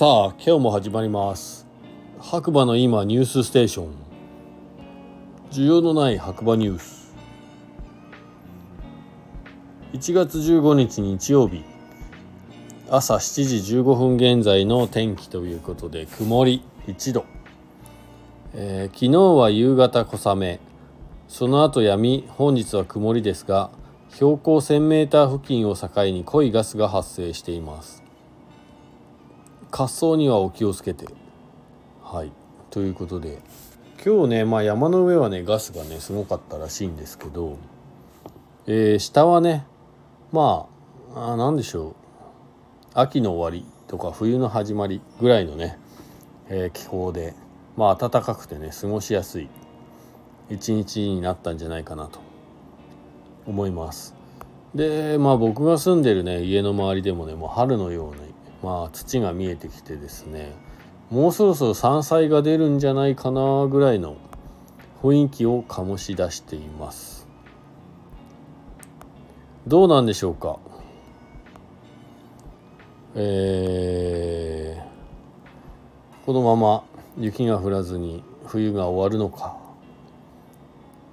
さあ今日も始まります。白馬の今ニュースステーション。需要のない白馬ニュース。1月15日日曜日。朝7時15分現在の天気ということで曇り1度、えー、昨日は夕方小雨。その後やみ本日は曇りですが標高 1000m 付近を境に濃いガスが発生しています。滑走にはお気をつけて。はい。ということで今日ねまあ山の上はねガスがねすごかったらしいんですけど、えー、下はねまあ何でしょう。秋の終わりとか冬の始まりぐらいのね、えー、気候でまあ暖かくてね過ごしやすい一日になったんじゃないかなと思います。でまあ僕が住んでるね家の周りでもねもう春のようにまあ土が見えてきてですねもうそろそろ山菜が出るんじゃないかなぐらいの雰囲気を醸し出しています。どうなんでしょうか？えー、このまま雪が降らずに冬が終わるのか。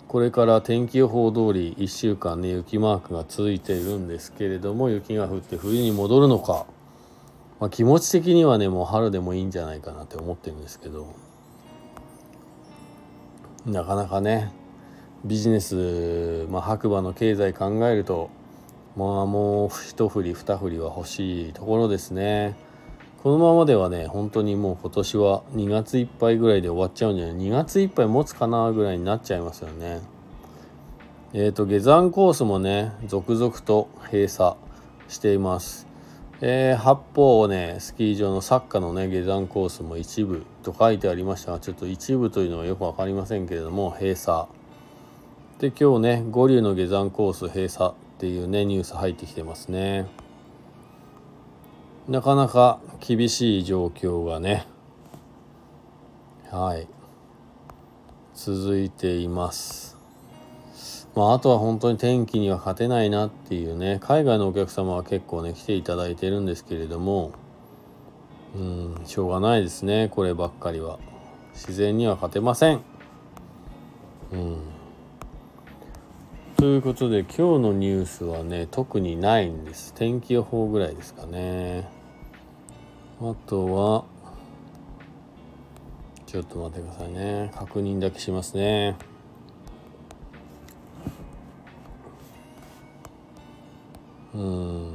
これから天気予報通り1週間ね雪マークが続いているんですけれども雪が降って冬に戻るのか、まあ、気持ち的にはねもう春でもいいんじゃないかなって思ってるんですけど。なかなかねビジネス、まあ、白馬の経済考えるとまあもう一振り二振りは欲しいところですね。このままではね本当にもう今年は2月いっぱいぐらいで終わっちゃうんじゃない2月いっぱい持つかなぐらいになっちゃいますよね。えっ、ー、と下山コースもね続々と閉鎖しています。えー、八方をねスキー場のサッカーのね下山コースも一部と書いてありましたがちょっと一部というのはよく分かりませんけれども閉鎖で今日ね五竜の下山コース閉鎖っていうねニュース入ってきてますね。なかなか厳しい状況がねはい続いていますまああとは本当に天気には勝てないなっていうね海外のお客様は結構ね来ていただいてるんですけれどもうんしょうがないですねこればっかりは。自然には勝てません。うん。ということで今日のニュースはね特にないんです。天気予報ぐらいですかね。あとはちょっと待ってくださいね。確認だけしますね。うん。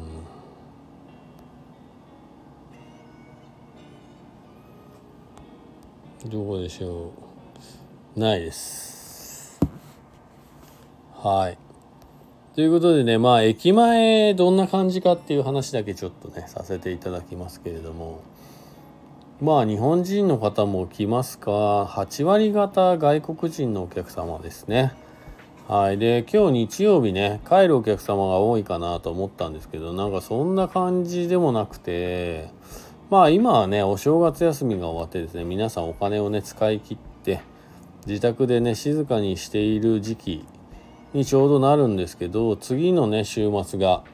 どこでしょう？ないです。はい。ということでねまあ駅前どんな感じかっていう話だけちょっとねさせていただきますけれども。まあ日本人の方も来ますか？8割方外国人のお客様ですね。はい。で今日日曜日ね帰るお客様が多いかなと思ったんですけどなんかそんな感じでもなくてまあ今はねお正月休みが終わってですね皆さんお金をね使い切って自宅でね静かにしている時期にちょうどなるんですけど次のね週末が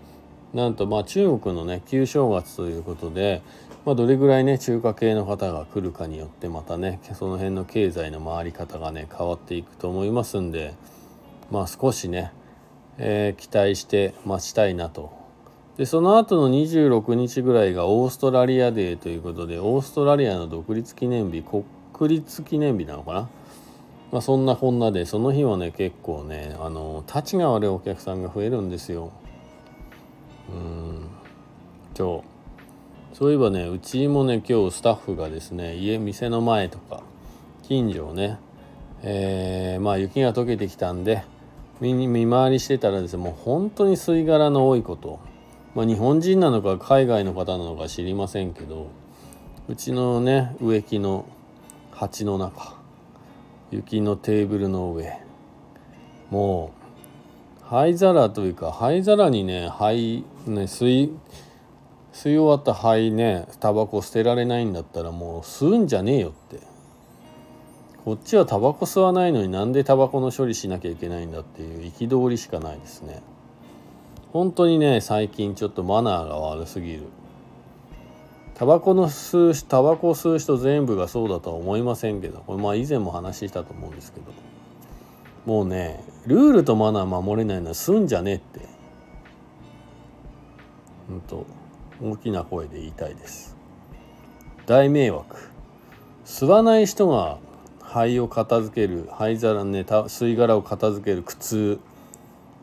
なんとまあ中国のね旧正月ということで、まあ、どれぐらいね中華系の方が来るかによってまたねその辺の経済の回り方がね変わっていくと思いますんでまあ少しね、えー、期待して待ちたいなと。でその後の26日ぐらいがオーストラリアデーということでオーストラリアの独立記念日国立記念日なのかな？まあ、そんなこんなでその日はね結構ねあの立ちが悪いお客さんが増えるんですよ。うんそうそういえばねうちもね今日スタッフがですね家店の前とか近所をね、えー、まあ雪が溶けてきたんで見回りしてたらですねもう本当に吸い殻の多いこと、まあ、日本人なのか海外の方なのか知りませんけどうちのね植木の鉢の中雪のテーブルの上もう灰皿というか灰皿にね灰ね吸い吸い終わった灰ねタバコ捨てられないんだったらもう吸うんじゃねえよって。こっちはタバコ吸わないのになんでタバコの処理しなきゃいけないんだっていう憤りしかないですね。本当にね最近ちょっとマナーが悪すぎる。タバコの吸うタバコを吸う人全部がそうだとは思いませんけどこれまあ以前も話したと思うんですけど。もうねルールとマナー守れないのは吸うんじゃねえって。ほんと大きな声で言いたいです。大迷惑。吸わない人が灰を片付ける灰皿ね吸い殻を片付ける苦痛。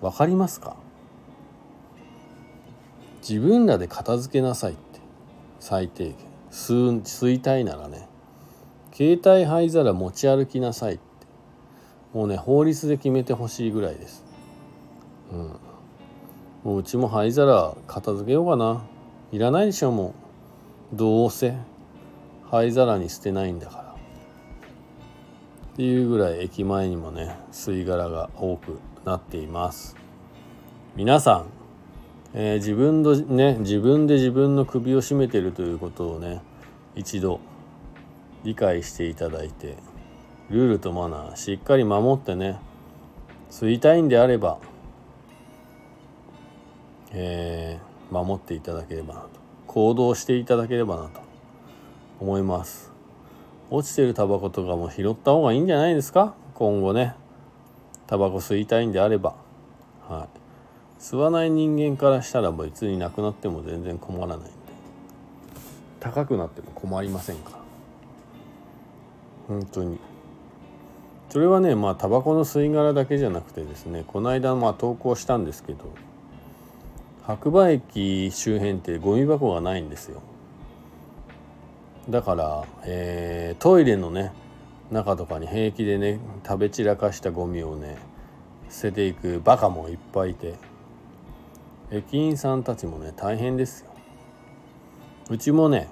分かりますか？自分らで片付けなさいって。最低限。吸吸いたいならね。携帯灰皿持ち歩きなさいって。もうね法律で決めてほしいぐらいです。うん。もううちも灰皿片付けようかな。いらないでしょもう。どうせ。灰皿に捨てないんだから。っていうぐらい駅前にもね吸い殻が多くなっています。皆さんえー、自分のね自分で自分の首を絞めてるということをね一度理解していただいてルールとマナーしっかり守ってね吸いたいんであれば、えー、守っていただければなと行動していただければなと思います。落ちてるタバコとかも拾った方がいいんじゃないですか？今後ね。タバコ吸いたいんであれば。はい。吸わない人間からしたら別になくなっても全然困らないんで。高くなっても困りませんから。本当に。それはねまあタバコの吸い殻だけじゃなくてですねこの間まあ投稿したんですけど白馬駅周辺ってゴミ箱がないんですよ。だから、えー、トイレのね中とかに平気でね食べ散らかしたゴミをね捨てていくバカもいっぱいいて駅員さんたちもね大変ですよ。うちもね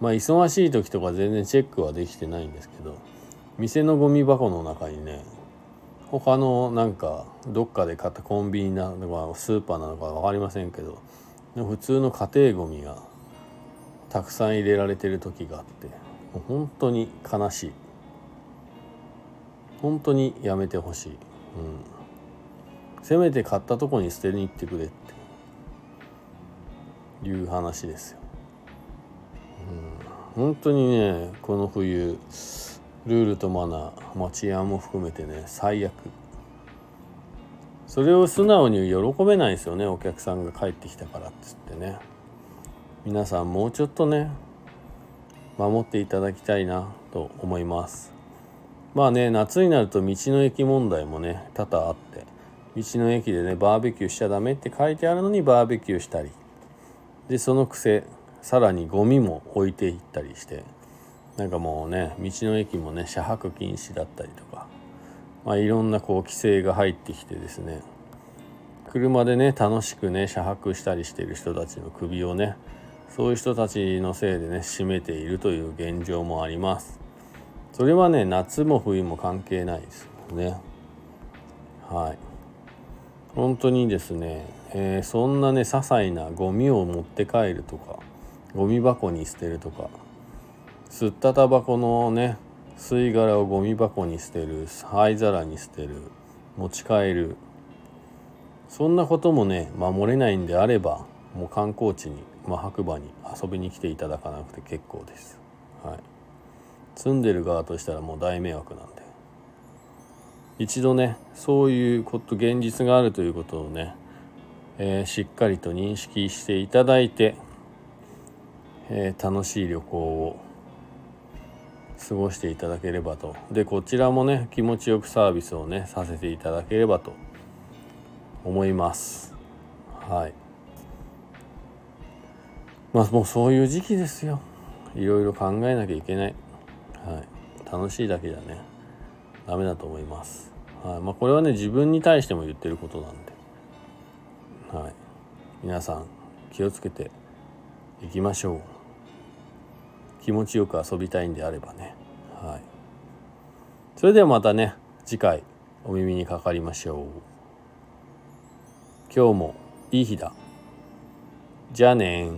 まあ忙しい時とか全然チェックはできてないんですけど店のゴミ箱の中にね他のなんかどっかで買ったコンビニなのかスーパーなのか分かりませんけど普通の家庭ゴミがたくさん入れられてる時があってもう本当に悲しい。本当にやめてほしい、うん、せめて買ったとこに捨てに行ってくれって。いう話ですよ。うん、本当にねこの冬ルールとマナー、まあ、治安も含めてね最悪。それを素直に喜べないですよねお客さんが帰ってきたからっつってね。皆さんもうちょっとね守っていただきたいなと思います。まあね夏になると道の駅問題もね多々あって道の駅でねバーベキューしちゃダメって書いてあるのにバーベキューしたりでそのくせさらにゴミも置いていったりしてなんかもうね道の駅もね車泊禁止だったりとかまあいろんなこう規制が入ってきてですね車でね楽しくね車泊したりしてる人たちの首をねそういう人たちのせいでね締めているという現状もあります。それはね夏も冬も関係ないですよね。はい。本当にですね、えー、そんなね些細なゴミを持って帰るとかゴミ箱に捨てるとか吸ったタバコのね吸い殻をゴミ箱に捨てる灰皿に捨てる持ち帰る。そんなこともね守れないんであればもう観光地に、まあ、白馬に遊びに来ていただかなくて結構です。はい、住んでる側としたらもう大迷惑なんで。一度ねそういうこと現実があるということをね、えー、しっかりと認識していただいて、えー、楽しい旅行を過ごしていただければと。でこちらもね気持ちよくサービスをねさせていただければと思います。はい。まあもうそういう時期ですよ。いろいろ考えなきゃいけない。はい。楽しいだけじゃねダメだと思います。はい。まあ、これはね自分に対しても言ってることなんで、はい、皆さん気をつけていきましょう。気持ちよく遊びたいんであればね、はい、それではまたね次回お耳にかかりましょう。今日もいい日だ。じゃあね